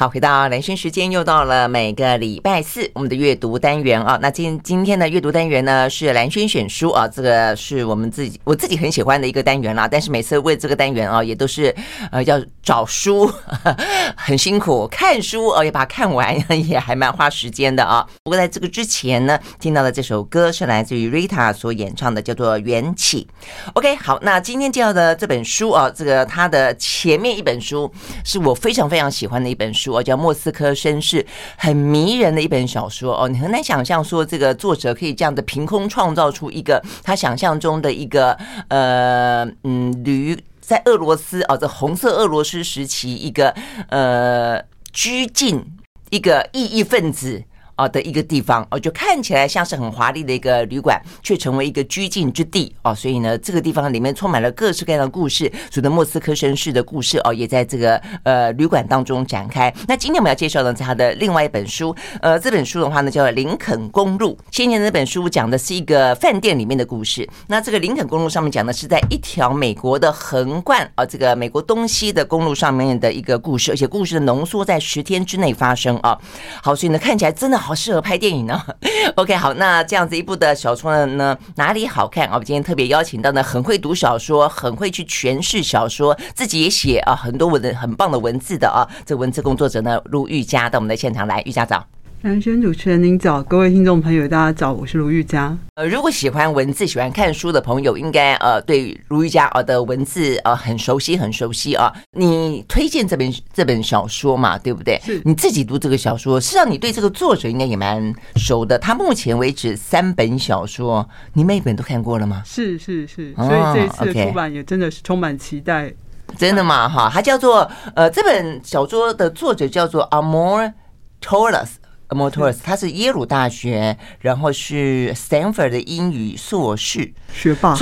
好，回到蓝轩时间，又到了每个礼拜四我们的阅读单元啊。那今今天的阅读单元呢是蓝轩选书啊，这个是我们自己我自己很喜欢的一个单元啦。但是每次为这个单元啊，也都是呃要找书，很辛苦，看书哦，也把它看完，也还蛮花时间的啊。不过在这个之前呢，听到的这首歌是来自于 Rita 所演唱的，叫做《缘起》。OK，好，那今天介绍的这本书啊，这个它的前面一本书是我非常非常喜欢的一本书。我叫《莫斯科绅士》，很迷人的一本小说哦。你很难想象说，这个作者可以这样的凭空创造出一个他想象中的一个呃嗯，驴在俄罗斯哦，这红色俄罗斯时期一个呃拘禁一个异议分子。啊的一个地方哦，就看起来像是很华丽的一个旅馆，却成为一个拘禁之地哦。所以呢，这个地方里面充满了各式各样的故事，所的莫斯科绅士的故事哦，也在这个呃旅馆当中展开。那今天我们要介绍的是他的另外一本书，呃，这本书的话呢叫《林肯公路》。先前那本书讲的是一个饭店里面的故事，那这个林肯公路上面讲的是在一条美国的横贯啊，这个美国东西的公路上面的一个故事，而且故事的浓缩在十天之内发生啊。好，所以呢，看起来真的好。好适合拍电影呢。OK，好，那这样子一部的小说呢，哪里好看啊？我今天特别邀请到呢，很会读小说，很会去诠释小说，自己也写啊很多文的很棒的文字的啊，这文字工作者呢，陆玉佳到我们的现场来，玉佳早。兰萱主持人您早，各位听众朋友大家早，我是卢玉佳。呃，如果喜欢文字、喜欢看书的朋友，应该呃对卢玉佳呃的文字呃很熟悉，很熟悉啊。你推荐这本这本小说嘛，对不对？是。你自己读这个小说，实际上你对这个作者应该也蛮熟的。他目前为止三本小说，你每本都看过了吗？是是是，所以这一次的出版也真的是充满期待。哦 okay、真的吗？哈，它叫做呃这本小说的作者叫做 Amor Towles。Amor Towles，他是耶鲁大学，然后是 Stanford 的英语硕士，学霸。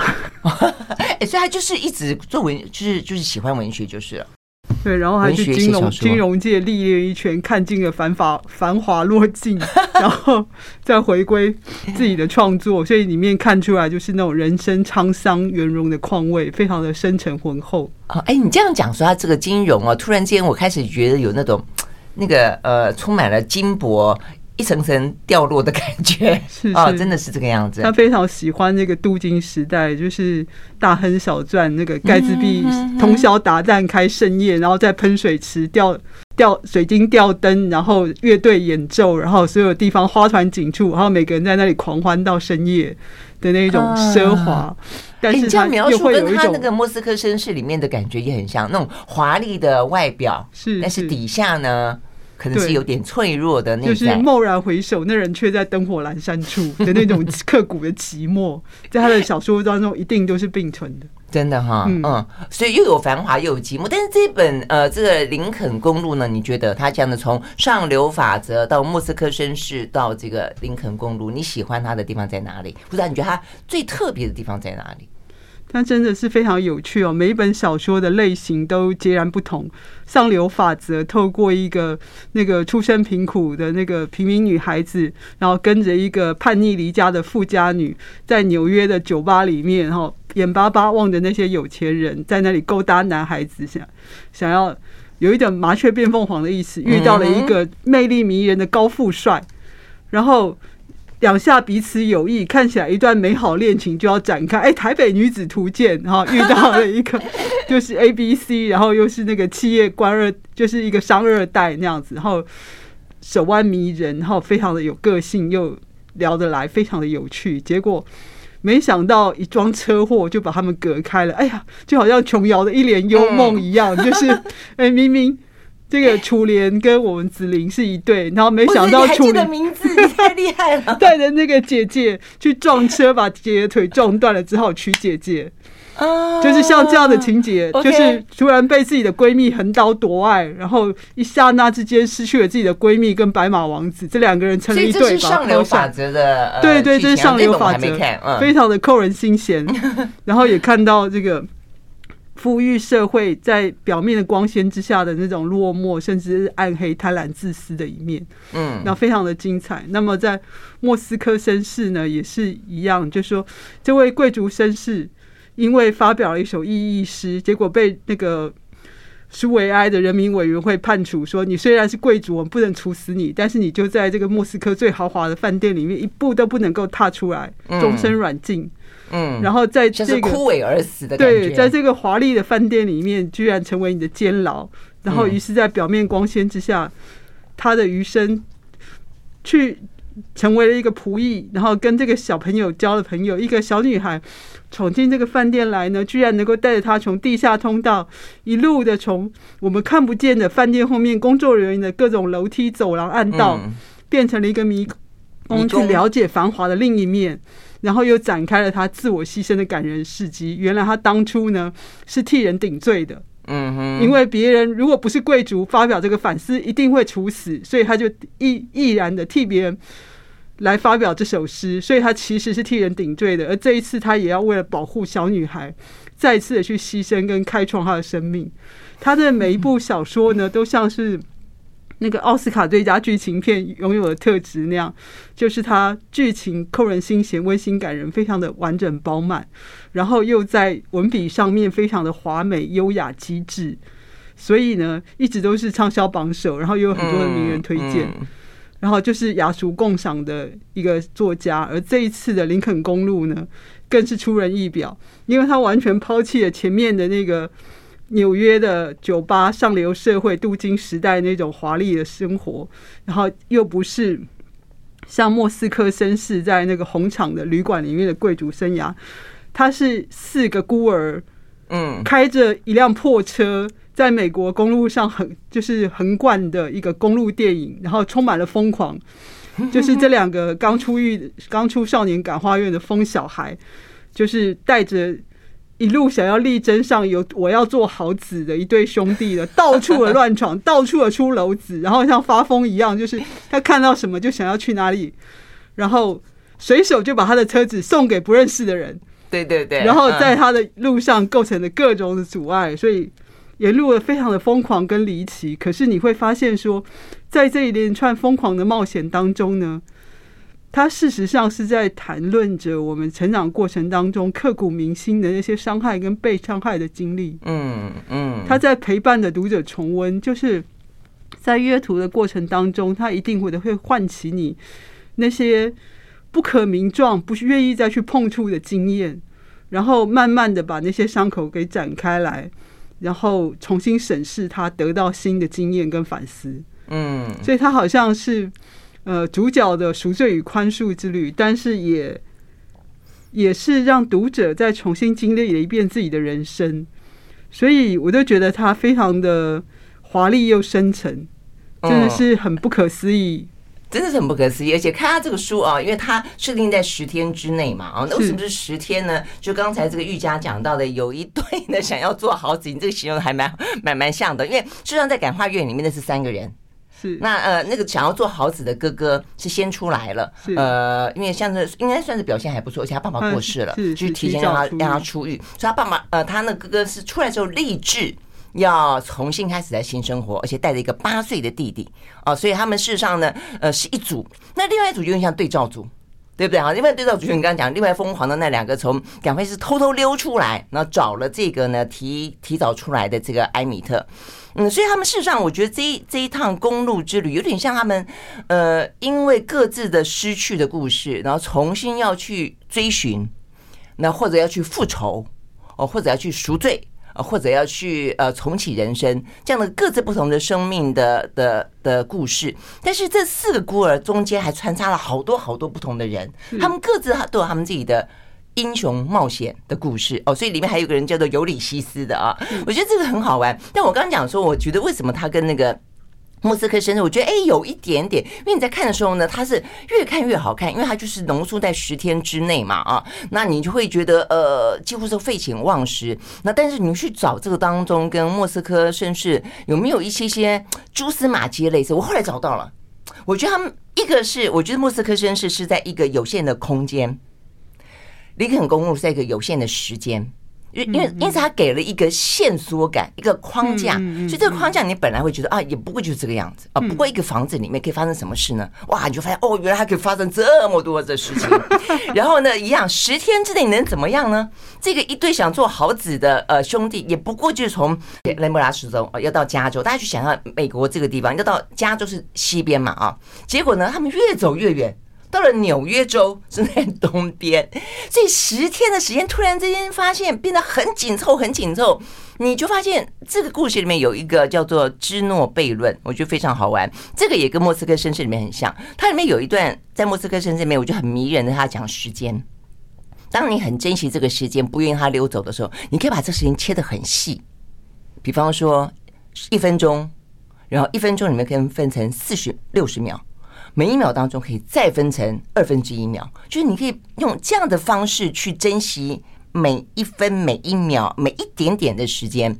哎，所以他就是一直做文，就是就是喜欢文学，就是了。对，然后还去金融金融界历练一圈，看尽了繁华繁华落尽，然后再回归自己的创作，所以里面看出来就是那种人生沧桑圆融的况味，非常的深沉浑厚。哦，哎，你这样讲说他这个金融啊，突然间我开始觉得有那种。那个呃，充满了金箔一层层掉落的感觉，是啊、哦，真的是这个样子。他非常喜欢那个镀金时代，就是大亨小赚，那个盖茨比通宵达旦开盛宴，然后在喷水池吊吊水晶吊灯，然后乐队演奏，然后所有地方花团锦簇，然后每个人在那里狂欢到深夜的那种奢华。啊、但是他又会有一种，跟他那个莫斯科绅士里面的感觉也很像，那种华丽的外表是，是，但是底下呢？可能是有点脆弱的那种，就是蓦然回首，那人却在灯火阑珊处 的那种刻骨的寂寞，在他的小说当中一定都是并存的。真的哈，嗯，所以又有繁华又有寂寞。但是这本呃，这个林肯公路呢，你觉得他讲的从上流法则到莫斯科绅士到这个林肯公路，你喜欢他的地方在哪里？不知道你觉得他最特别的地方在哪里？它真的是非常有趣哦，每一本小说的类型都截然不同。上流法则透过一个那个出身贫苦的那个平民女孩子，然后跟着一个叛逆离家的富家女，在纽约的酒吧里面，哈，眼巴巴望着那些有钱人在那里勾搭男孩子，想想要有一点麻雀变凤凰的意思，遇到了一个魅力迷人的高富帅，然后。两下彼此有意，看起来一段美好恋情就要展开。哎，台北女子图鉴，然后遇到了一个 就是 A B C，然后又是那个企业官二，就是一个商二代那样子，然后手腕迷人，然后非常的有个性，又聊得来，非常的有趣。结果没想到一桩车祸就把他们隔开了。哎呀，就好像琼瑶的一帘幽梦一样，就是哎明明。这个楚莲跟我们子玲是一对，然后没想到楚莲的名字太厉害了，带着那个姐姐去撞车，把姐姐腿撞断了，只好娶姐姐。啊，就是像这样的情节，就是突然被自己的闺蜜横刀夺爱，然后一刹那之间失去了自己的闺蜜跟白马王子，这两个人成了一对。这是上流法则的，对对，这是上流法则，非常的扣人心弦。然后也看到这个。富裕社会在表面的光鲜之下的那种落寞，甚至是暗黑、贪婪、自私的一面，嗯，那非常的精彩。那么在莫斯科绅士呢，也是一样，就是说这位贵族绅士因为发表了一首异议诗，结果被那个苏维埃的人民委员会判处说，你虽然是贵族，我们不能处死你，但是你就在这个莫斯科最豪华的饭店里面一步都不能够踏出来，终身软禁。嗯，然后在这个枯萎而死的，对，在这个华丽的饭店里面，居然成为你的监牢。然后，于是，在表面光鲜之下，他的余生去成为了一个仆役，然后跟这个小朋友交了朋友。一个小女孩闯进这个饭店来呢，居然能够带着他从地下通道一路的从我们看不见的饭店后面工作人员的各种楼梯、走廊、暗道，变成了一个迷宫，去了解繁华的另一面。然后又展开了他自我牺牲的感人事迹。原来他当初呢是替人顶罪的，嗯哼，因为别人如果不是贵族发表这个反思，一定会处死，所以他就毅毅然的替别人来发表这首诗。所以他其实是替人顶罪的。而这一次，他也要为了保护小女孩，再一次的去牺牲跟开创他的生命。他的每一部小说呢，都像是。那个奥斯卡最佳剧情片拥有的特质那样，就是它剧情扣人心弦、温馨感人，非常的完整饱满，然后又在文笔上面非常的华美、优雅、机智，所以呢，一直都是畅销榜首，然后又有很多的名人推荐，然后就是雅俗共赏的一个作家。而这一次的《林肯公路》呢，更是出人意表，因为他完全抛弃了前面的那个。纽约的酒吧、上流社会、镀金时代那种华丽的生活，然后又不是像莫斯科绅士在那个红场的旅馆里面的贵族生涯。他是四个孤儿，嗯，开着一辆破车，在美国公路上横就是横贯的一个公路电影，然后充满了疯狂。就是这两个刚出狱、刚出少年感化院的疯小孩，就是带着。一路想要力争上游，我要做好子的一对兄弟的，到处的乱闯，到处的出篓子，然后像发疯一样，就是 他看到什么就想要去哪里，然后随手就把他的车子送给不认识的人。对对对，然后在他的路上构成了各种的阻碍，所以沿路的非常的疯狂跟离奇。可是你会发现说，在这一连串疯狂的冒险当中呢，他事实上是在谈论着我们成长过程当中刻骨铭心的那些伤害跟被伤害的经历。嗯嗯，他在陪伴着读者重温，就是在阅读的过程当中，他一定会的会唤起你那些不可名状、不愿意再去碰触的经验，然后慢慢的把那些伤口给展开来，然后重新审视它，得到新的经验跟反思。嗯，所以他好像是。呃，主角的赎罪与宽恕之旅，但是也也是让读者再重新经历了一遍自己的人生，所以我都觉得它非常的华丽又深沉，真的是很不可思议，嗯，真的是很不可思议。而且看他这个书啊，因为它设定在十天之内嘛，啊，那为什么是十天呢？就刚才这个玉佳讲到的，有一对呢想要做好子，你这个形容还蛮蛮蛮像的，因为实际上在感化院里面那是三个人。是那呃，那个想要做好子的哥哥是先出来了，呃，因为像是应该算是表现还不错，而且他爸爸过世了，就提前让他让他出狱，所以他爸爸呃，他那哥哥是出来之后立志要重新开始在新生活，而且带着一个八岁的弟弟啊，所以他们事实上呢，呃，是一组。那另外一组有点像对照组，对不对啊？另外对照组就你刚刚讲，另外疯狂的那两个从感会是偷偷溜出来，然后找了这个呢提提早出来的这个埃米特。嗯，所以他们事实上，我觉得这一这一趟公路之旅有点像他们，呃，因为各自的失去的故事，然后重新要去追寻，那或者要去复仇，哦，或者要去赎罪，啊，或者要去呃重启人生，这样的各自不同的生命的的的故事。但是这四个孤儿中间还穿插了好多好多不同的人，他们各自都有他们自己的。英雄冒险的故事哦，所以里面还有个人叫做尤里西斯的啊，我觉得这个很好玩。但我刚刚讲说，我觉得为什么他跟那个莫斯科绅士，我觉得哎有一点点，因为你在看的时候呢，他是越看越好看，因为他就是浓缩在十天之内嘛啊，那你就会觉得呃几乎是废寝忘食。那但是你去找这个当中跟莫斯科绅士有没有一些些蛛丝马迹类似，我后来找到了，我觉得他们一个是我觉得莫斯科绅士是在一个有限的空间。林肯公路在一个有限的时间，因为因此他给了一个线索感，一个框架，所以这个框架你本来会觉得啊，也不过就是这个样子啊。不过一个房子里面可以发生什么事呢？哇，你就发现哦，原来还可以发生这么多的事情。然后呢，一样十天之内能怎么样呢？这个一对想做好子的呃兄弟，也不过就是从内布拉斯州要到加州，大家去想象美国这个地方，要到加州是西边嘛啊，结果呢，他们越走越远。到了纽约州是在东边，所以十天的时间突然之间发现变得很紧凑，很紧凑。你就发现这个故事里面有一个叫做芝诺悖论，我觉得非常好玩。这个也跟莫斯科绅士里面很像，它里面有一段在莫斯科绅士里面，我觉得很迷人的，他讲时间。当你很珍惜这个时间，不愿意它溜走的时候，你可以把这时间切得很细。比方说一分钟，然后一分钟里面可以分成四十六十秒。每一秒当中可以再分成二分之一秒，就是你可以用这样的方式去珍惜每一分每一秒每一点点的时间。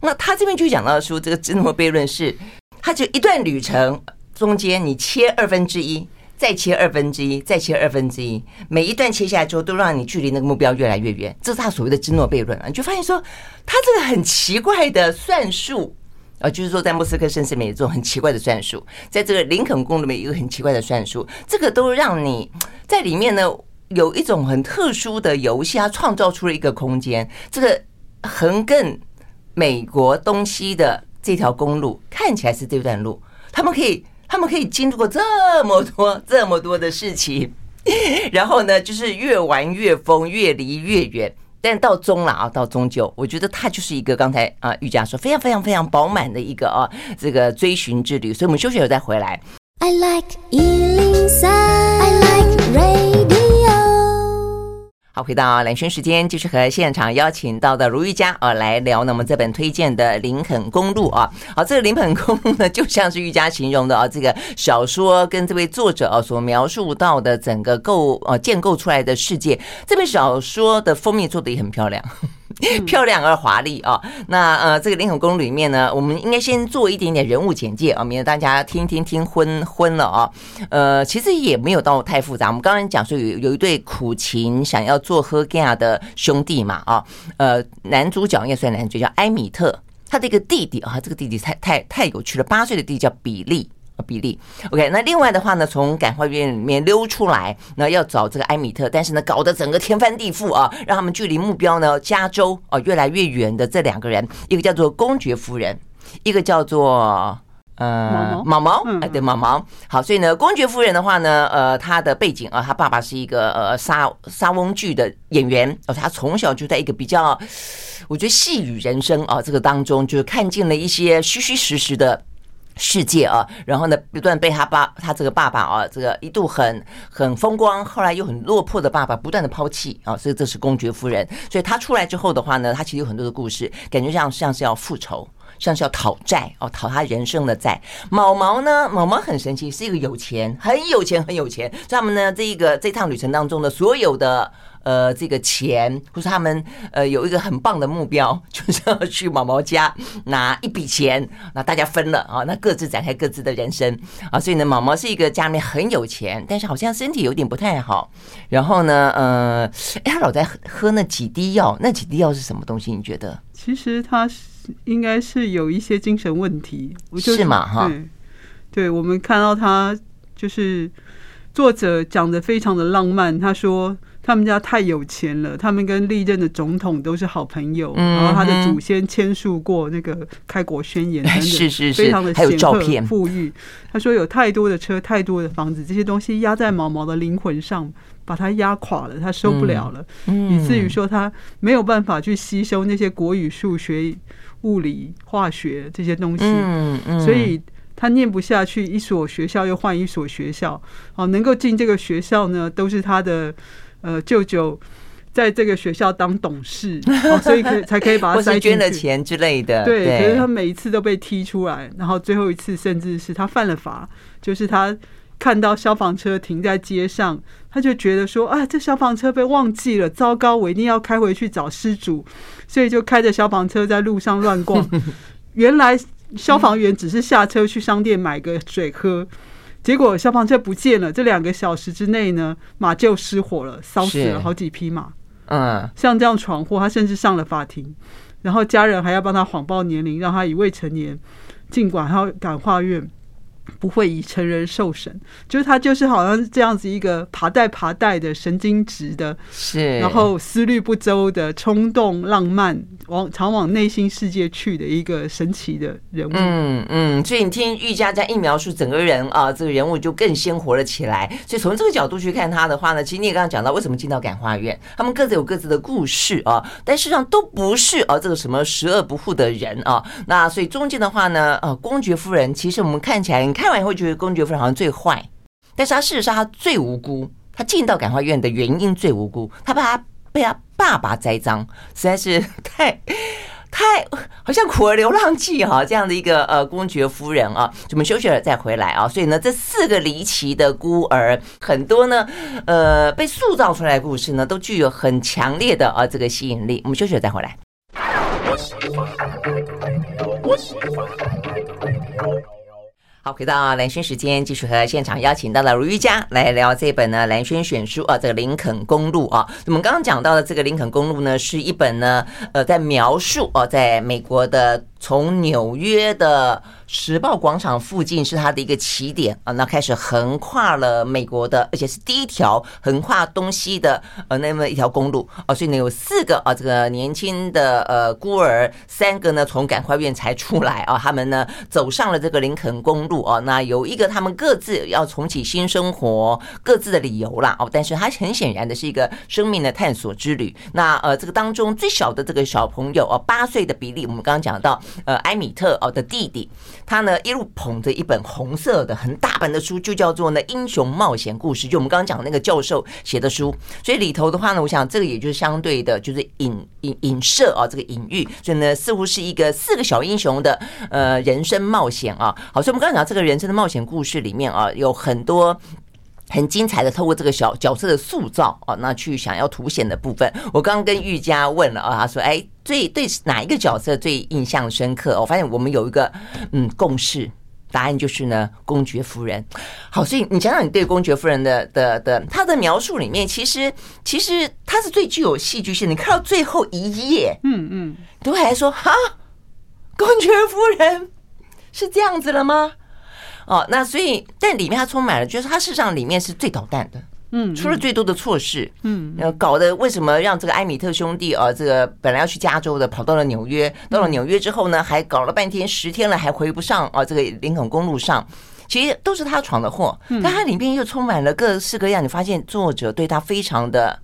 那他这边就讲到说，这个芝诺悖论是，他就一段旅程中间你切二分之一，再切二分之一，再切二分之一，每一段切下来之后都让你距离那个目标越来越远。这是他所谓的芝诺悖论啊，你就发现说，他这个很奇怪的算术。啊，就是说，在莫斯科绅士里面有这种很奇怪的算术，在这个林肯公路里面有一个很奇怪的算术，这个都让你在里面呢有一种很特殊的游戏，它创造出了一个空间。这个横亘美国东西的这条公路看起来是这段路，他们可以，他们可以经历过这么多、这么多的事情，然后呢，就是越玩越疯，越离越远。但到终了啊，到终究，我觉得它就是一个刚才啊，玉佳说非常非常非常饱满的一个啊，这个追寻之旅。所以我们休息后再回来。I like 103，I like radio。好，回到蓝轩时间，继续和现场邀请到的如玉佳啊来聊那，我们这本推荐的《林肯公路》啊。好，这个林肯公路呢，就像是玉佳形容的啊，这个小说跟这位作者啊所描述到的整个构呃建构出来的世界，这本小说的封面做的也很漂亮。漂亮而华丽啊！那呃，这个林肯公路里面呢，我们应该先做一点点人物简介啊，免得大家听听听昏昏了啊。呃，其实也没有到太复杂。我们刚刚讲说有有一对苦情想要做喝咖的兄弟嘛啊，呃，男主角应该算男主角叫埃米特，他的一个弟弟啊，这个弟弟太太太有趣了，八岁的弟弟叫比利。比例，OK，那另外的话呢，从感化院里面溜出来，那要找这个埃米特，但是呢，搞得整个天翻地覆啊，让他们距离目标呢，加州啊越来越远的这两个人，一个叫做公爵夫人，一个叫做呃毛毛，哎对毛毛，好，所以呢，公爵夫人的话呢，呃，她的背景啊，她爸爸是一个呃莎莎翁剧的演员，哦，她从小就在一个比较，我觉得细语人生啊这个当中，就是看尽了一些虚虚实实的。世界啊，然后呢，不断被他爸，他这个爸爸啊，这个一度很很风光，后来又很落魄的爸爸不断的抛弃啊，所以这是公爵夫人。所以他出来之后的话呢，他其实有很多的故事，感觉像像是要复仇，像是要讨债哦，讨他人生的债。毛毛呢，毛毛很神奇，是一个有钱，很有钱，很有钱。所以他们呢，这一个这趟旅程当中的所有的。呃，这个钱，或是他们呃有一个很棒的目标，就是要去毛毛家拿一笔钱，那大家分了啊，那各自展开各自的人生啊。所以呢，毛毛是一个家里面很有钱，但是好像身体有点不太好。然后呢，呃，哎，他老在喝喝那几滴药，那几滴药是什么东西？你觉得？其实他是应该是有一些精神问题，是嘛？哈，对，我们看到他就是作者讲的非常的浪漫，他说。他们家太有钱了，他们跟历任的总统都是好朋友，然后他的祖先签署过那个开国宣言等等，是是是，非常的显赫富裕。他说有太多的车，太多的房子，这些东西压在毛毛的灵魂上，把他压垮了，他受不了了，以至于说他没有办法去吸收那些国语、数学、物理、化学这些东西，所以他念不下去。一所学校又换一所学校，哦，能够进这个学校呢，都是他的。呃，舅舅在这个学校当董事，哦、所以可以才可以把他塞，捐了钱之类的。对，可是他每一次都被踢出来，然后最后一次甚至是他犯了法，就是他看到消防车停在街上，他就觉得说啊，这消防车被忘记了，糟糕，我一定要开回去找失主，所以就开着消防车在路上乱逛。原来消防员只是下车去商店买个水喝。结果消防车不见了，这两个小时之内呢，马厩失火了，烧死了好几匹马。嗯，像这样闯祸，他甚至上了法庭，然后家人还要帮他谎报年龄，让他以未成年，尽管他感化院。不会以成人受审，就是他就是好像是这样子一个爬带爬带的神经质的，是，然后思虑不周的冲动浪漫，往常往内心世界去的一个神奇的人物。嗯嗯，所以你听玉佳这样一描述，整个人啊，这个人物就更鲜活了起来。所以从这个角度去看他的话呢，其实你也刚刚讲到，为什么进到感化院，他们各自有各自的故事啊，但事实上都不是啊这个什么十恶不赦的人啊。那所以中间的话呢，呃，公爵夫人其实我们看起来，你看。完以后觉得公爵夫人好像最坏，但是他事实上他最无辜，他进到感化院的原因最无辜，他怕他被他爸爸栽赃，实在是太太好像苦儿流浪记哈这样的一个呃公爵夫人啊，我们休息了再回来啊，所以呢这四个离奇的孤儿，很多呢呃被塑造出来的故事呢都具有很强烈的啊这个吸引力，我们休息了再回来。回到蓝轩时间，继续和现场邀请到了如瑜伽来聊这本呢蓝轩选书啊，这个林肯公路啊。我们刚刚讲到的这个林肯公路呢，是一本呢呃在描述哦，在美国的从纽约的。时报广场附近是它的一个起点啊，那开始横跨了美国的，而且是第一条横跨东西的呃那么一条公路啊，所以呢有四个啊这个年轻的呃孤儿，三个呢从感化院才出来啊，他们呢走上了这个林肯公路啊，那有一个他们各自要重启新生活各自的理由啦哦，但是它很显然的是一个生命的探索之旅。那呃这个当中最小的这个小朋友哦，八岁的比利，我们刚刚讲到呃埃米特哦的弟弟。他呢一路捧着一本红色的很大本的书，就叫做呢《英雄冒险故事》，就我们刚刚讲那个教授写的书。所以里头的话呢，我想这个也就是相对的，就是隐隐隐射啊，这个隐喻，所以呢似乎是一个四个小英雄的呃人生冒险啊。好，所以我们刚刚讲这个人生的冒险故事里面啊，有很多。很精彩的，透过这个小角色的塑造啊，那去想要凸显的部分。我刚刚跟玉佳问了啊，他说：“哎，最对哪一个角色最印象深刻？”我发现我们有一个嗯共识，答案就是呢，公爵夫人。好，所以你想想，你对公爵夫人的的的他的描述里面，其实其实他是最具有戏剧性。你看到最后一页，嗯嗯，都还说哈，公爵夫人是这样子了吗？哦，那所以，但里面它充满了，就是它事实上里面是最捣蛋的，嗯，出了最多的错事，嗯，搞得为什么让这个埃米特兄弟啊，这个本来要去加州的，跑到了纽约，到了纽约之后呢，还搞了半天十天了，还回不上啊，这个林肯公路上，其实都是他闯的祸，但他里面又充满了各式各样，你发现作者对他非常的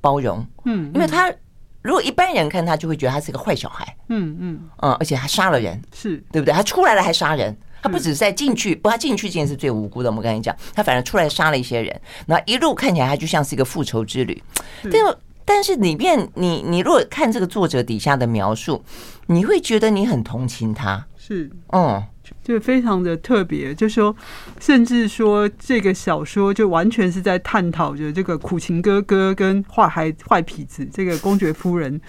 包容，嗯，因为他如果一般人看他就会觉得他是个坏小孩，嗯嗯，嗯，而且还杀了人，是。对不对？他出来了还杀人。他不只是在进去，不，他进去这件事最无辜的。我们跟你讲，他反而出来杀了一些人，那一路看起来他就像是一个复仇之旅。但但是里面，你你如果看这个作者底下的描述，你会觉得你很同情他。是，嗯，就非常的特别。就说，甚至说这个小说就完全是在探讨着这个苦情哥哥跟坏孩坏痞子这个公爵夫人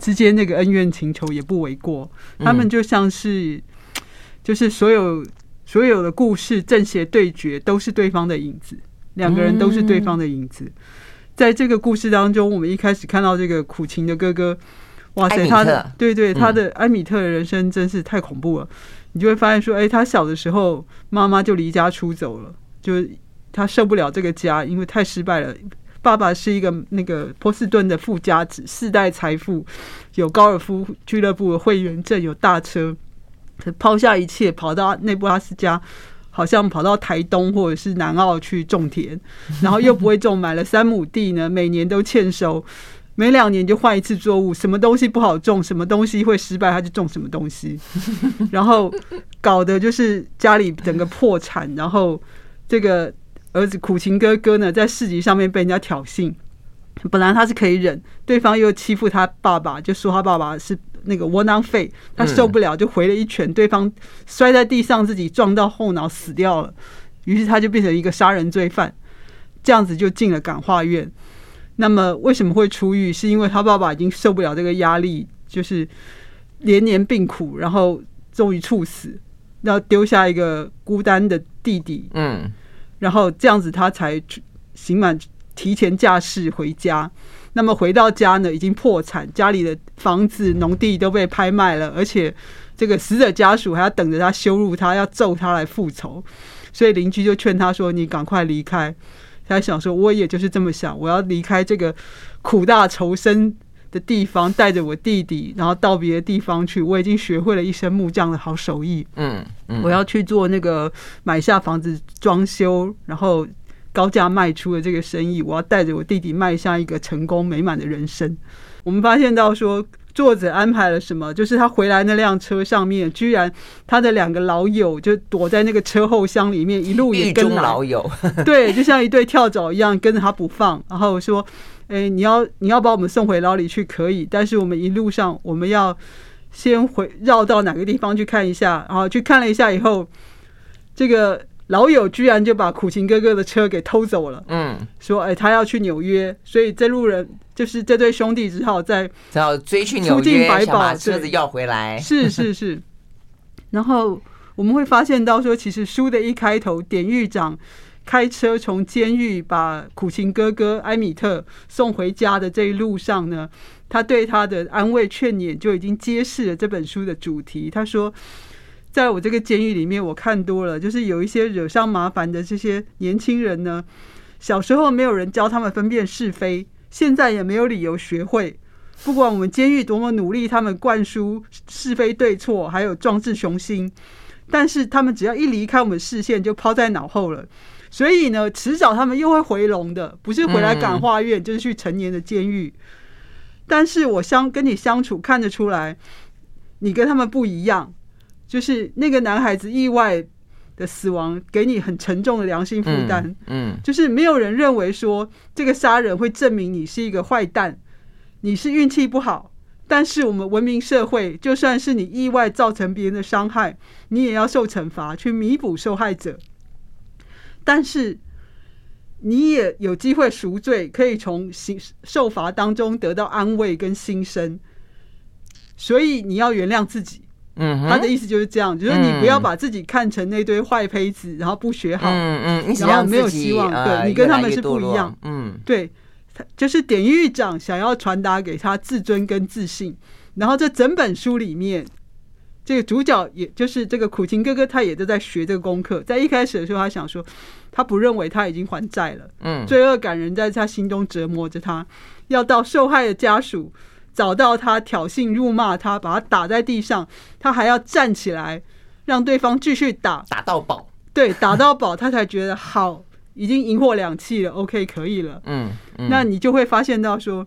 之间那个恩怨情仇也不为过。他们就像是。就是所有所有的故事正邪对决都是对方的影子，两个人都是对方的影子。在这个故事当中，我们一开始看到这个苦情的哥哥，哇塞，他的对对，他的埃米特的人生真是太恐怖了。你就会发现说，哎，他小的时候妈妈就离家出走了，就他受不了这个家，因为太失败了。爸爸是一个那个波士顿的富家子，世代财富，有高尔夫俱乐部的会员证，有大车。抛下一切，跑到内布拉斯加，好像跑到台东或者是南澳去种田，然后又不会种，买了三亩地呢，每年都欠收，每两年就换一次作物，什么东西不好种，什么东西会失败，他就种什么东西，然后搞得就是家里整个破产，然后这个儿子苦情哥哥呢，在市集上面被人家挑衅，本来他是可以忍，对方又欺负他爸爸，就说他爸爸是。那个窝囊废，他受不了，就回了一拳，对方摔在地上，自己撞到后脑死掉了。于是他就变成一个杀人罪犯，这样子就进了感化院。那么为什么会出狱？是因为他爸爸已经受不了这个压力，就是连年病苦，然后终于猝死，要丢下一个孤单的弟弟。嗯，然后这样子他才刑满提前驾驶回家。那么回到家呢，已经破产，家里的房子、农地都被拍卖了，而且这个死者家属还要等着他羞辱他，要揍他来复仇。所以邻居就劝他说：“你赶快离开。”他想说：“我也就是这么想，我要离开这个苦大仇深的地方，带着我弟弟，然后到别的地方去。我已经学会了一身木匠的好手艺。嗯，嗯，我要去做那个买下房子装修，然后。”高价卖出的这个生意，我要带着我弟弟迈向一个成功美满的人生。我们发现到说，作者安排了什么？就是他回来那辆车上面，居然他的两个老友就躲在那个车后箱里面，一路也跟。老友，对，就像一对跳蚤一样跟着他不放。然后说：“哎，你要你要把我们送回牢里去可以，但是我们一路上我们要先回绕到哪个地方去看一下。”然后去看了一下以后，这个。老友居然就把苦情哥哥的车给偷走了。嗯，说哎，他要去纽约，所以这路人就是这对兄弟只好在只好追去纽约，想把车子要回来。是是是。然后我们会发现到说，其实书的一开头，典狱长开车从监狱把苦情哥哥埃米特送回家的这一路上呢，他对他的安慰劝勉就已经揭示了这本书的主题。他说。在我这个监狱里面，我看多了，就是有一些惹上麻烦的这些年轻人呢，小时候没有人教他们分辨是非，现在也没有理由学会。不管我们监狱多么努力，他们灌输是非对错，还有壮志雄心，但是他们只要一离开我们视线，就抛在脑后了。所以呢，迟早他们又会回笼的，不是回来感化院，就是去成年的监狱。但是我相跟你相处，看得出来，你跟他们不一样。就是那个男孩子意外的死亡，给你很沉重的良心负担。嗯，嗯，就是没有人认为说这个杀人会证明你是一个坏蛋，你是运气不好。但是我们文明社会，就算是你意外造成别人的伤害，你也要受惩罚去弥补受害者。但是你也有机会赎罪，可以从刑受罚当中得到安慰跟新生。所以你要原谅自己。嗯，他的意思就是这样，就是你不要把自己看成那堆坏胚子，然后不学好，嗯嗯，然后没有希望，对，你跟他们是不一样，嗯，对，就是典狱长想要传达给他自尊跟自信，然后这整本书里面，这个主角也就是这个苦情哥哥，他也都在学这个功课，在一开始的时候，他想说，他不认为他已经还债了，嗯，罪恶感仍在他心中折磨着他，要到受害的家属。找到他，挑衅、辱骂他，把他打在地上，他还要站起来，让对方继续打，打到饱。对，打到饱，他才觉得好，已经赢货两气了，OK，可以了。嗯，嗯，那你就会发现到说，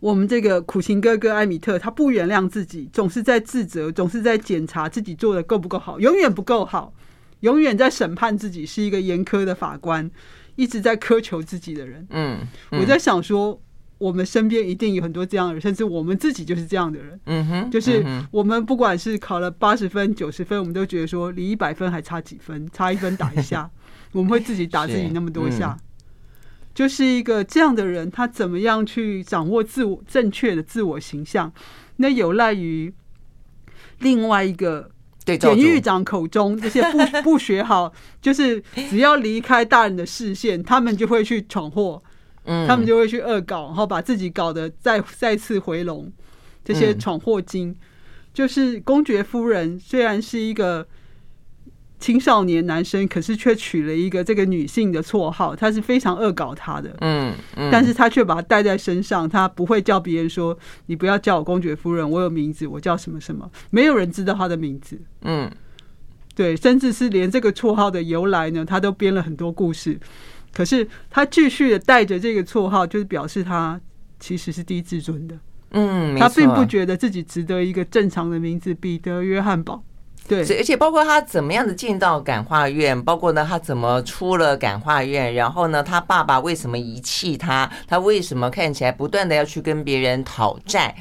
我们这个苦情哥哥艾米特，他不原谅自己，总是在自责，总是在检查自己做的够不够好，永远不够好，永远在审判自己，是一个严苛的法官，一直在苛求自己的人。嗯，嗯，我在想说。我们身边一定有很多这样的人，甚至我们自己就是这样的人。嗯哼，就是我们不管是考了八十分、九十分，我们都觉得说离一百分还差几分，差一分打一下，我们会自己打自己那么多下。就是一个这样的人，他怎么样去掌握自我正确的自我形象？那有赖于另外一个典狱长口中这些不 不学好，就是只要离开大人的视线，他们就会去闯祸。他们就会去恶搞，然后把自己搞得再再次回笼。这些闯祸精，就是公爵夫人，虽然是一个青少年男生，可是却取了一个这个女性的绰号。他是非常恶搞他的，嗯，但是他却把他带在身上，他不会叫别人说：“你不要叫我公爵夫人，我有名字，我叫什么什么。”没有人知道他的名字，嗯，对，甚至是连这个绰号的由来呢，他都编了很多故事。可是他继续的带着这个绰号，就是表示他其实是低自尊的。嗯，他并不觉得自己值得一个正常的名字——彼得·约翰堡。对，而且包括他怎么样的进到感化院，包括呢他怎么出了感化院，然后呢他爸爸为什么遗弃他，他为什么看起来不断的要去跟别人讨债？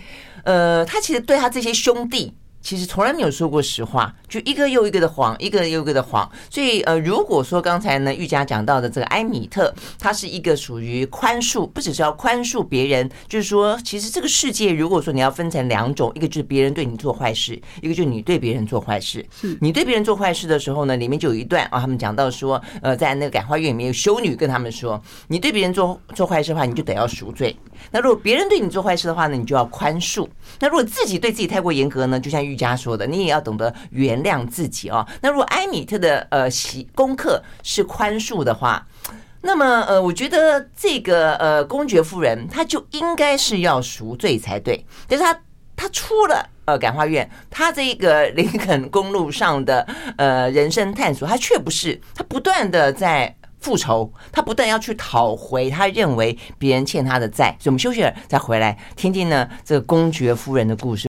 呃，他其实对他这些兄弟。其实从来没有说过实话，就一个又一个的谎，一个又一个的谎。所以呃，如果说刚才呢，玉佳讲到的这个埃米特，他是一个属于宽恕，不只是要宽恕别人，就是说，其实这个世界如果说你要分成两种，一个就是别人对你做坏事，一个就是你对别人做坏事。是你对别人做坏事的时候呢，里面就有一段啊，他们讲到说，呃，在那个感化院里面有修女跟他们说，你对别人做做坏事的话，你就得要赎罪。那如果别人对你做坏事的话呢，你就要宽恕。那如果自己对自己太过严格呢，就像玉家说的，你也要懂得原谅自己哦。那如果埃米特的呃习功课是宽恕的话，那么呃，我觉得这个呃公爵夫人她就应该是要赎罪才对。但是她她出了呃感化院，他这个林肯公路上的呃人生探索，他却不是，他不断的在。复仇，他不断要去讨回他认为别人欠他的债，所以我们休息了再回来听听呢这个公爵夫人的故事。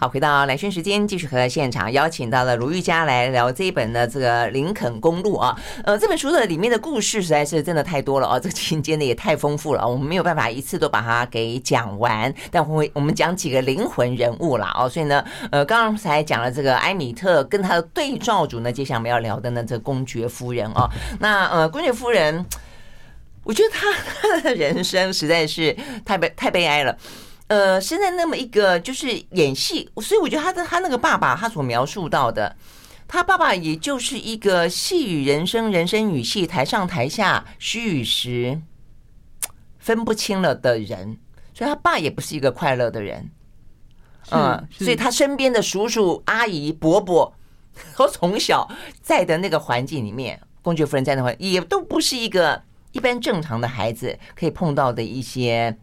好，回到兰萱时间，继续和现场邀请到了卢玉佳来聊这一本的这个《林肯公路》啊。呃，这本书的里面的故事实在是真的太多了哦，这个情节呢也太丰富了，我们没有办法一次都把它给讲完。但会我们讲几个灵魂人物啦哦，所以呢，呃，刚才讲了这个埃米特跟他的对照组呢，接下来我们要聊的呢，这公爵夫人哦。那呃，公爵夫人，我觉得他他的人生实在是太悲太悲哀了。呃，现在那么一个就是演戏，所以我觉得他的他那个爸爸，他所描述到的，他爸爸也就是一个戏与人生、人生语戏，台上台下虚与实分不清了的人，所以他爸也不是一个快乐的人。嗯，所以他身边的叔叔、阿姨、伯伯，和从小在的那个环境里面，公爵夫人在那块也都不是一个一般正常的孩子可以碰到的一些。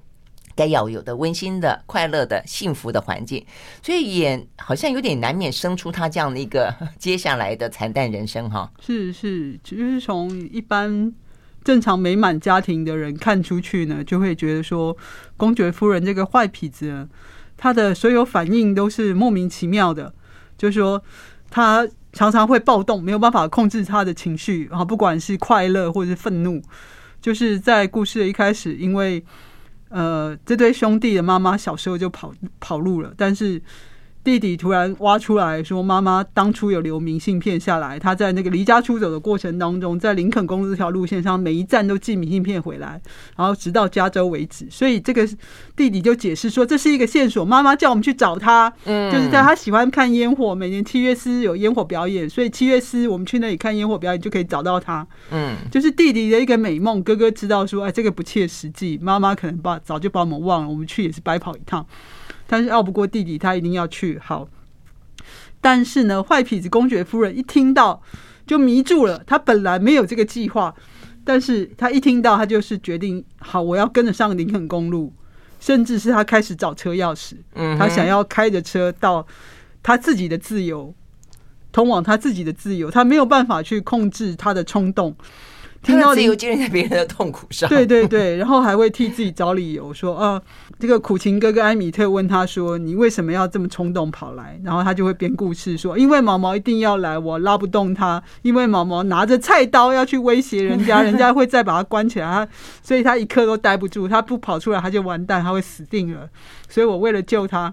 该要有的温馨的、快乐的、幸福的环境，所以也好像有点难免生出他这样的一个 接下来的惨淡人生哈。是是，就是从一般正常美满家庭的人看出去呢，就会觉得说，公爵夫人这个坏痞子，他的所有反应都是莫名其妙的，就是说他常常会暴动，没有办法控制他的情绪，然后不管是快乐或者是愤怒，就是在故事的一开始，因为。呃，这对兄弟的妈妈小时候就跑跑路了，但是。弟弟突然挖出来说：“妈妈当初有留明信片下来，他在那个离家出走的过程当中，在林肯公路这条路线上，每一站都寄明信片回来，然后直到加州为止。所以这个弟弟就解释说，这是一个线索。妈妈叫我们去找他，嗯，就是在他喜欢看烟火，每年七月四有烟火表演，所以七月四我们去那里看烟火表演就可以找到他。嗯，就是弟弟的一个美梦。哥哥知道说，哎，这个不切实际，妈妈可能把早就把我们忘了，我们去也是白跑一趟。”但是拗不过弟弟，他一定要去。好，但是呢，坏痞子公爵夫人一听到就迷住了。他本来没有这个计划，但是他一听到，他就是决定好，我要跟着上林肯公路，甚至是他开始找车钥匙。嗯，他想要开着车到他自己的自由，通往他自己的自由。他没有办法去控制他的冲动。听到自由建立在别人的痛苦上，对对对，然后还会替自己找理由说，啊，这个苦情哥哥埃米特问他说，你为什么要这么冲动跑来？然后他就会编故事说，因为毛毛一定要来，我拉不动他，因为毛毛拿着菜刀要去威胁人家，人家会再把他关起来，他所以他一刻都待不住，他不跑出来他就完蛋，他会死定了。所以我为了救他，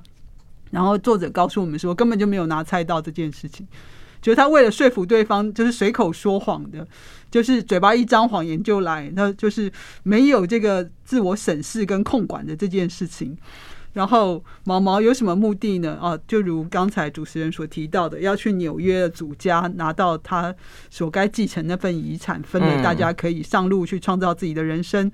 然后作者告诉我们说，根本就没有拿菜刀这件事情。就是他为了说服对方，就是随口说谎的，就是嘴巴一张谎言就来，那就是没有这个自我审视跟控管的这件事情。然后毛毛有什么目的呢？啊，就如刚才主持人所提到的，要去纽约的祖家拿到他所该继承那份遗产，分给大家，可以上路去创造自己的人生。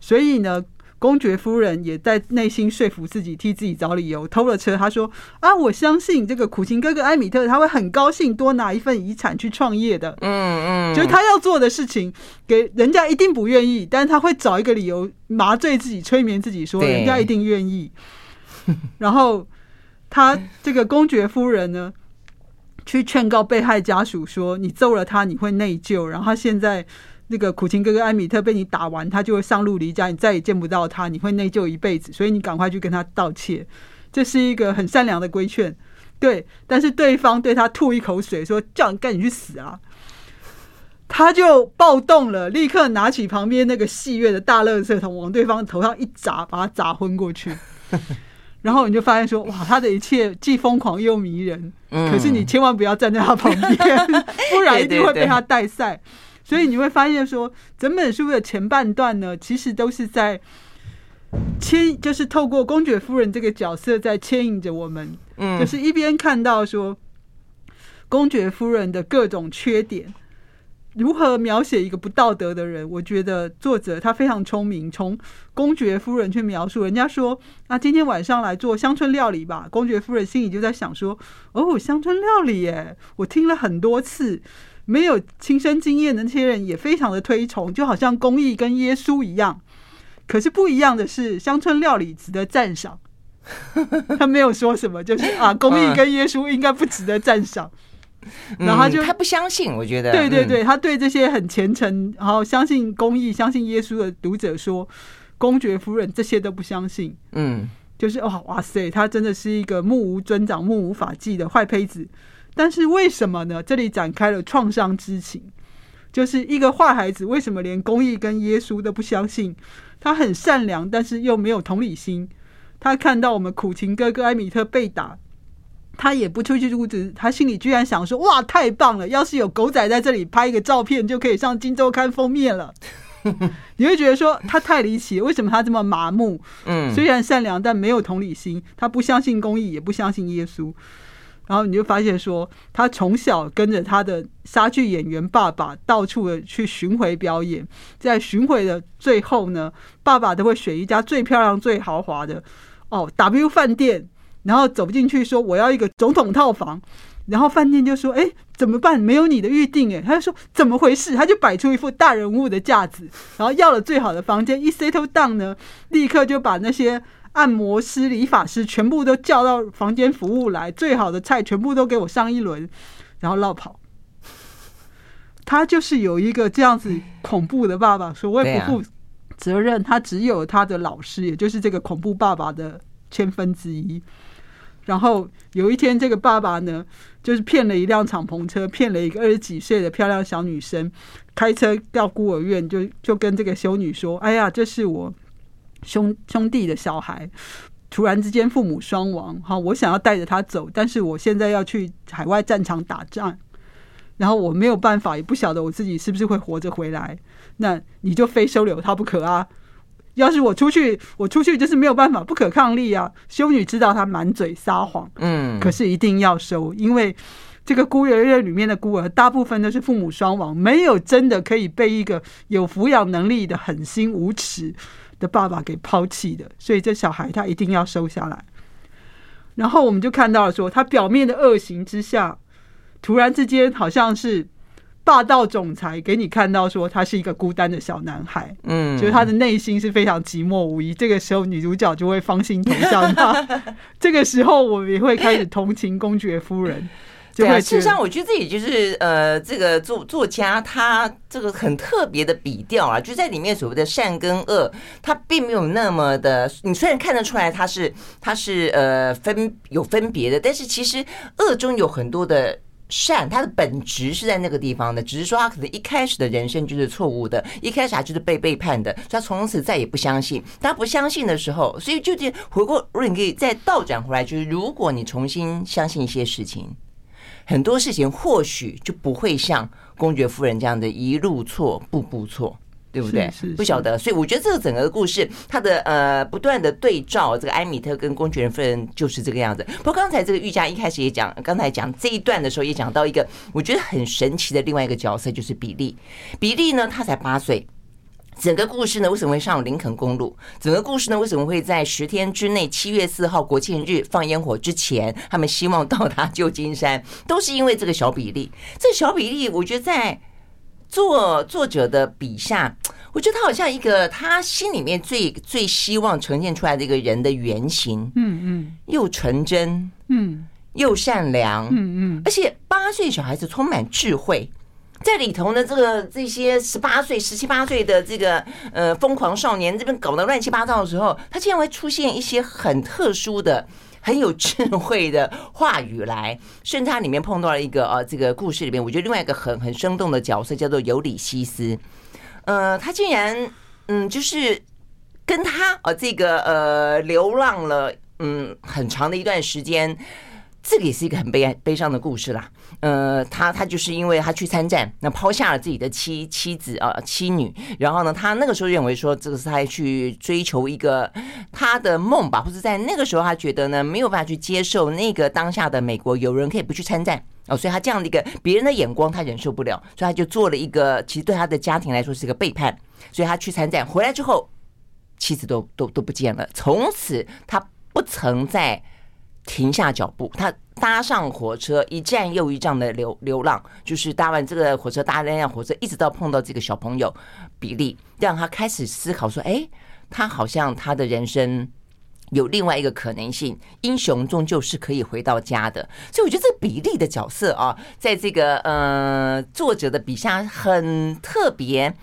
所以呢。公爵夫人也在内心说服自己，替自己找理由偷了车。他说：“啊，我相信这个苦情哥哥埃米特，他会很高兴多拿一份遗产去创业的。嗯嗯，就是他要做的事情，给人家一定不愿意，但是他会找一个理由麻醉自己，催眠自己，说人家一定愿意。然后他这个公爵夫人呢，去劝告被害家属说：你揍了他，你会内疚。然后他现在。”那个苦情哥哥艾米特被你打完，他就会上路离家，你再也见不到他，你会内疚一辈子。所以你赶快去跟他道歉，这是一个很善良的规劝。对，但是对方对他吐一口水，说叫你赶紧去死啊！他就暴动了，立刻拿起旁边那个戏院的大垃圾桶往对方头上一砸，把他砸昏过去。然后你就发现说，哇，他的一切既疯狂又迷人。嗯，可是你千万不要站在他旁边，不然一定会被他带赛。所以你会发现说，整本书的前半段呢，其实都是在牵，就是透过公爵夫人这个角色在牵引着我们。嗯，就是一边看到说公爵夫人的各种缺点。如何描写一个不道德的人？我觉得作者他非常聪明，从公爵夫人去描述。人家说啊，今天晚上来做乡村料理吧。公爵夫人心里就在想说：哦，乡村料理耶！我听了很多次，没有亲身经验的那些人也非常的推崇，就好像公益跟耶稣一样。可是不一样的是，乡村料理值得赞赏。他没有说什么，就是啊，公益跟耶稣应该不值得赞赏。然后他就、嗯、他不相信，我觉得对对对，他对这些很虔诚，然后相信公益、相信耶稣的读者说，公爵夫人这些都不相信。嗯，就是哇哇塞，他真的是一个目无尊长、目无法纪的坏胚子。但是为什么呢？这里展开了创伤之情，就是一个坏孩子为什么连公益跟耶稣都不相信？他很善良，但是又没有同理心。他看到我们苦情哥哥艾米特被打。他也不出去阻止，他心里居然想说：“哇，太棒了！要是有狗仔在这里拍一个照片，就可以上《金周刊》封面了。”你会觉得说他太离奇，为什么他这么麻木？嗯，虽然善良，但没有同理心。他不相信公益，也不相信耶稣。然后你就发现说，他从小跟着他的莎剧演员爸爸到处的去巡回表演，在巡回的最后呢，爸爸都会选一家最漂亮、最豪华的哦 W 饭店。然后走进去说：“我要一个总统套房。”然后饭店就说：“哎，怎么办？没有你的预定。”哎，他就说：“怎么回事？”他就摆出一副大人物的架子，然后要了最好的房间。一 settle down 呢，立刻就把那些按摩师、理发师全部都叫到房间服务来，最好的菜全部都给我上一轮，然后落跑。他就是有一个这样子恐怖的爸爸，所谓不负责任，他只有他的老师，也就是这个恐怖爸爸的千分之一。然后有一天，这个爸爸呢，就是骗了一辆敞篷车，骗了一个二十几岁的漂亮小女生，开车到孤儿院，就就跟这个修女说：“哎呀，这是我兄兄弟的小孩，突然之间父母双亡，哈，我想要带着他走，但是我现在要去海外战场打仗，然后我没有办法，也不晓得我自己是不是会活着回来，那你就非收留他不可啊。”要是我出去，我出去就是没有办法，不可抗力啊！修女知道他满嘴撒谎，嗯，可是一定要收，因为这个孤儿院里面的孤儿大部分都是父母双亡，没有真的可以被一个有抚养能力的狠心无耻的爸爸给抛弃的，所以这小孩他一定要收下来。然后我们就看到了说，他表面的恶行之下，突然之间好像是。霸道总裁给你看到说他是一个孤单的小男孩，嗯，就是他的内心是非常寂寞无依。这个时候女主角就会芳心投向他，这个时候我们也会开始同情公爵夫人。对啊，事实上我觉得这也就是呃，这个作作家他这个很特别的笔调啊，就在里面所谓的善跟恶，他并没有那么的。你虽然看得出来他是他是呃分有分别的，但是其实恶中有很多的。善，他的本质是在那个地方的，只是说他可能一开始的人生就是错误的，一开始他就是被背叛的，所以他从此再也不相信。当他不相信的时候，所以就这回过，如果你可以再倒转回来，就是如果你重新相信一些事情，很多事情或许就不会像公爵夫人这样的一路错，步步错。对不对？不晓得，所以我觉得这个整个故事，它的呃不断的对照，这个埃米特跟公爵夫人就是这个样子。不过刚才这个玉佳一开始也讲，刚才讲这一段的时候也讲到一个我觉得很神奇的另外一个角色，就是比利。比利呢，他才八岁。整个故事呢，为什么会上林肯公路？整个故事呢，为什么会在十天之内，七月四号国庆日放烟火之前，他们希望到达旧金山，都是因为这个小比例。这个小比例，我觉得在。作作者的笔下，我觉得他好像一个他心里面最最希望呈现出来的一个人的原型，嗯嗯，又纯真，嗯，又善良，嗯嗯，而且八岁小孩子充满智慧，在里头呢，这个这些十八岁、十七八岁的这个呃疯狂少年这边搞得乱七八糟的时候，他竟然会出现一些很特殊的很有智慧的话语来。甚至他里面碰到了一个呃，这个故事里面，我觉得另外一个很很生动的角色叫做尤里西斯。呃，他竟然嗯，就是跟他呃这个呃流浪了嗯很长的一段时间。这个也是一个很悲哀悲伤的故事啦。呃，他他就是因为他去参战，那抛下了自己的妻妻子啊、妻女，然后呢，他那个时候认为说这个是他去追求一个他的梦吧，或者在那个时候他觉得呢没有办法去接受那个当下的美国有人可以不去参战哦，所以他这样的一个别人的眼光他忍受不了，所以他就做了一个其实对他的家庭来说是一个背叛，所以他去参战回来之后，妻子都都都不见了，从此他不曾再。停下脚步，他搭上火车，一站又一站的流流浪，就是搭完这个火车，搭那辆火车，一直到碰到这个小朋友比利，让他开始思考说：“哎，他好像他的人生有另外一个可能性，英雄终究是可以回到家的。”所以我觉得这个比利的角色啊，在这个呃作者的笔下很特别，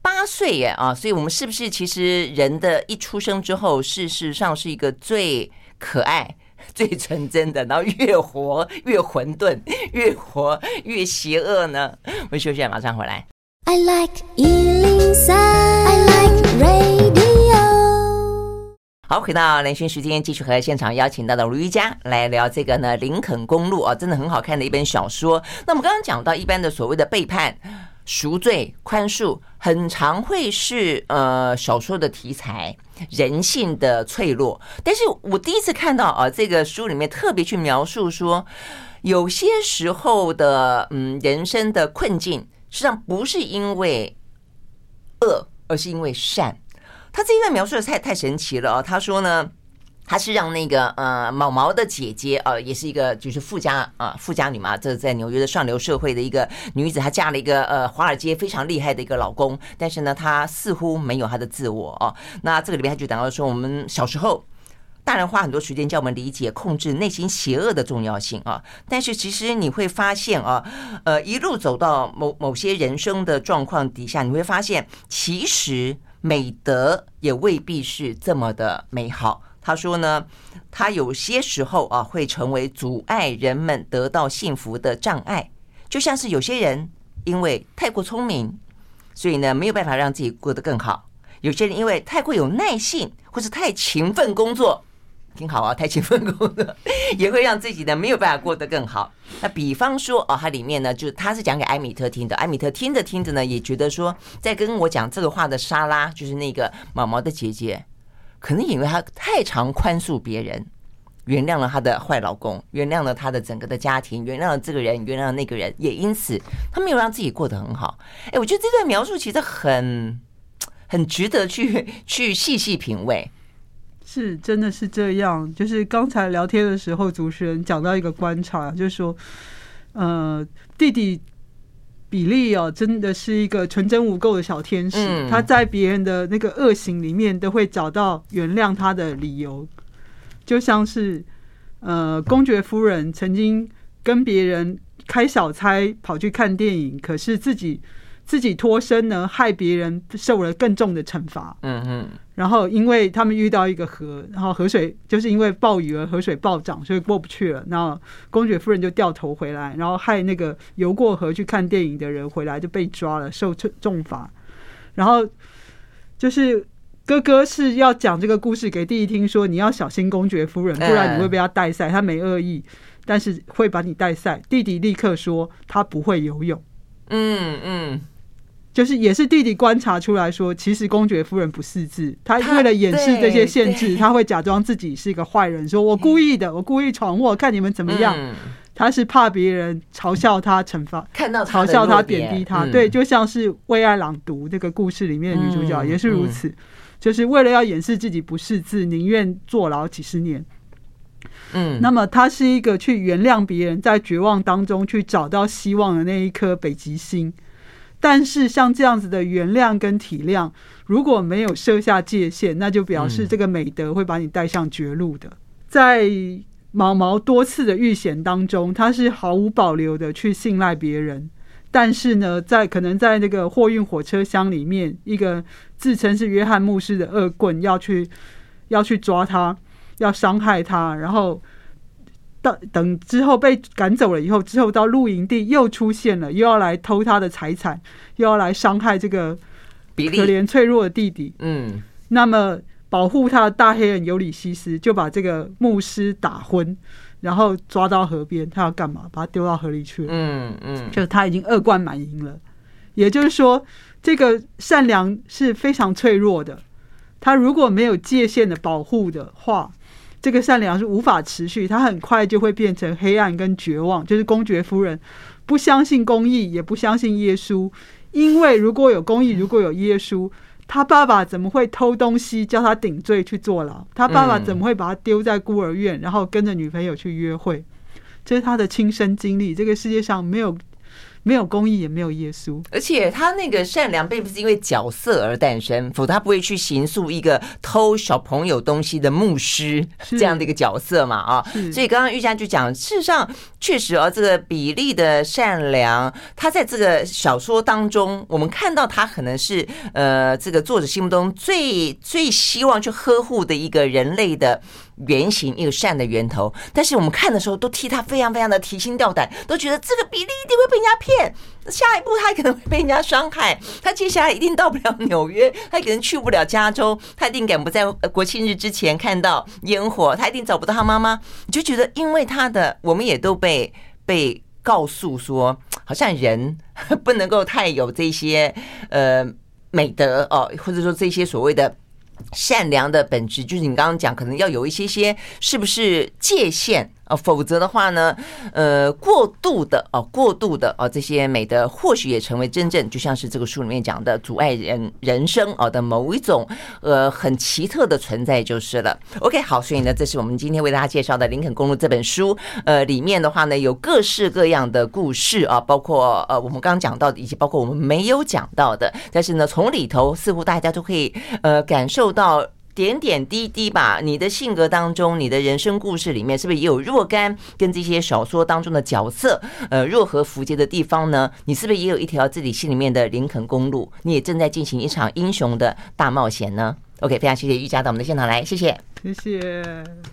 八岁耶啊，所以我们是不是其实人的一出生之后，事实上是一个最可爱。最纯真的，然后越活越混沌，越活越邪恶呢？我们休息，马上回来。I like 103, I like radio。好，回到连线时间，继续和现场邀请到的卢瑜伽来聊这个呢，《林肯公路》啊，真的很好看的一本小说。那我们刚刚讲到一般的所谓的背叛。赎罪、宽恕，很常会是呃小说的题材，人性的脆弱。但是我第一次看到啊，这个书里面特别去描述说，有些时候的嗯人生的困境，实际上不是因为恶，而是因为善。他这一段描述的太太神奇了啊！他说呢。他是让那个呃毛毛的姐姐呃，也是一个就是富家啊、富家女嘛，这在纽约的上流社会的一个女子，她嫁了一个呃华尔街非常厉害的一个老公，但是呢，她似乎没有她的自我哦。那这个里面他就讲到说，我们小时候大人花很多时间教我们理解控制内心邪恶的重要性啊，但是其实你会发现啊，呃一路走到某某些人生的状况底下，你会发现其实美德也未必是这么的美好。他说呢，他有些时候啊会成为阻碍人们得到幸福的障碍，就像是有些人因为太过聪明，所以呢没有办法让自己过得更好；有些人因为太过有耐性，或是太勤奋工作，挺好啊，太勤奋工作 也会让自己呢没有办法过得更好。那比方说哦，他里面呢就他是讲给艾米特听的，艾米特听着听着呢也觉得说，在跟我讲这个话的莎拉，就是那个毛毛的姐姐。可能因为她太常宽恕别人，原谅了她的坏老公，原谅了她的整个的家庭，原谅了这个人，原谅了那个人，也因此她没有让自己过得很好。哎，我觉得这段描述其实很很值得去 去细细品味。是，真的是这样。就是刚才聊天的时候，主持人讲到一个观察，就是说，呃，弟弟。比利哦，真的是一个纯真无垢的小天使。嗯、他在别人的那个恶行里面，都会找到原谅他的理由。就像是，呃，公爵夫人曾经跟别人开小差，跑去看电影，可是自己。自己脱身呢，害别人受了更重的惩罚。嗯嗯。然后，因为他们遇到一个河，然后河水就是因为暴雨而河水暴涨，所以过不去了。然后公爵夫人就掉头回来，然后害那个游过河去看电影的人回来就被抓了，受重罚。然后就是哥哥是要讲这个故事给弟弟听，说你要小心公爵夫人，不然你会被他带赛。他没恶意，但是会把你带赛。弟弟立刻说他不会游泳。嗯嗯。就是也是弟弟观察出来说，其实公爵夫人不识字，他为了掩饰这些限制，他会假装自己是一个坏人，说我故意的，我故意闯祸，看你们怎么样。他是怕别人嘲笑他、惩罚、看到嘲笑他、贬低他。对，就像是《为爱朗读》这个故事里面的女主角也是如此，就是为了要掩饰自己不识字，宁愿坐牢几十年。嗯，那么他是一个去原谅别人，在绝望当中去找到希望的那一颗北极星。但是像这样子的原谅跟体谅，如果没有设下界限，那就表示这个美德会把你带上绝路的。在毛毛多次的遇险当中，他是毫无保留的去信赖别人。但是呢，在可能在那个货运火车厢里面，一个自称是约翰牧师的恶棍要去要去抓他，要伤害他，然后到等之后被赶走了以后，之后到露营地又出现了，又要来偷他的财产，又要来伤害这个可怜脆弱的弟弟。嗯，那么保护他的大黑人尤里西斯就把这个牧师打昏，然后抓到河边，他要干嘛？把他丢到河里去了。嗯嗯，就他已经恶贯满盈了。也就是说，这个善良是非常脆弱的。他如果没有界限的保护的话，这个善良是无法持续。他很快就会变成黑暗跟绝望。就是公爵夫人不相信公义，也不相信耶稣，因为如果有公义，如果有耶稣，他爸爸怎么会偷东西叫他顶罪去坐牢？他爸爸怎么会把他丢在孤儿院，然后跟着女朋友去约会？这是他的亲身经历。这个世界上没有。没有公益，也没有耶稣。而且他那个善良，并不是因为角色而诞生，否则他不会去刑诉一个偷小朋友东西的牧师这样的一个角色嘛？啊，所以刚刚玉佳就讲，事实上确实啊，这个比利的善良，他在这个小说当中，我们看到他可能是呃，这个作者心目中最最希望去呵护的一个人类的。原型一个善的源头，但是我们看的时候都替他非常非常的提心吊胆，都觉得这个比利一定会被人家骗，下一步他可能会被人家伤害，他接下来一定到不了纽约，他可能去不了加州，他一定赶不在国庆日之前看到烟火，他一定找不到他妈妈。你就觉得，因为他的，我们也都被被告诉说，好像人 不能够太有这些呃美德哦，或者说这些所谓的。善良的本质就是你刚刚讲，可能要有一些些，是不是界限？否则的话呢，呃，过度的哦，过度的哦，这些美德或许也成为真正就像是这个书里面讲的阻碍人人生哦的某一种呃很奇特的存在就是了。OK，好，所以呢，这是我们今天为大家介绍的《林肯公路》这本书，呃，里面的话呢有各式各样的故事啊，包括呃我们刚刚讲到的，以及包括我们没有讲到的，但是呢，从里头似乎大家都可以呃感受到。点点滴滴吧，你的性格当中，你的人生故事里面，是不是也有若干跟这些小说当中的角色，呃，若合符节的地方呢？你是不是也有一条自己心里面的林肯公路？你也正在进行一场英雄的大冒险呢？OK，非常谢谢玉佳到我们的现场来，谢谢，谢谢。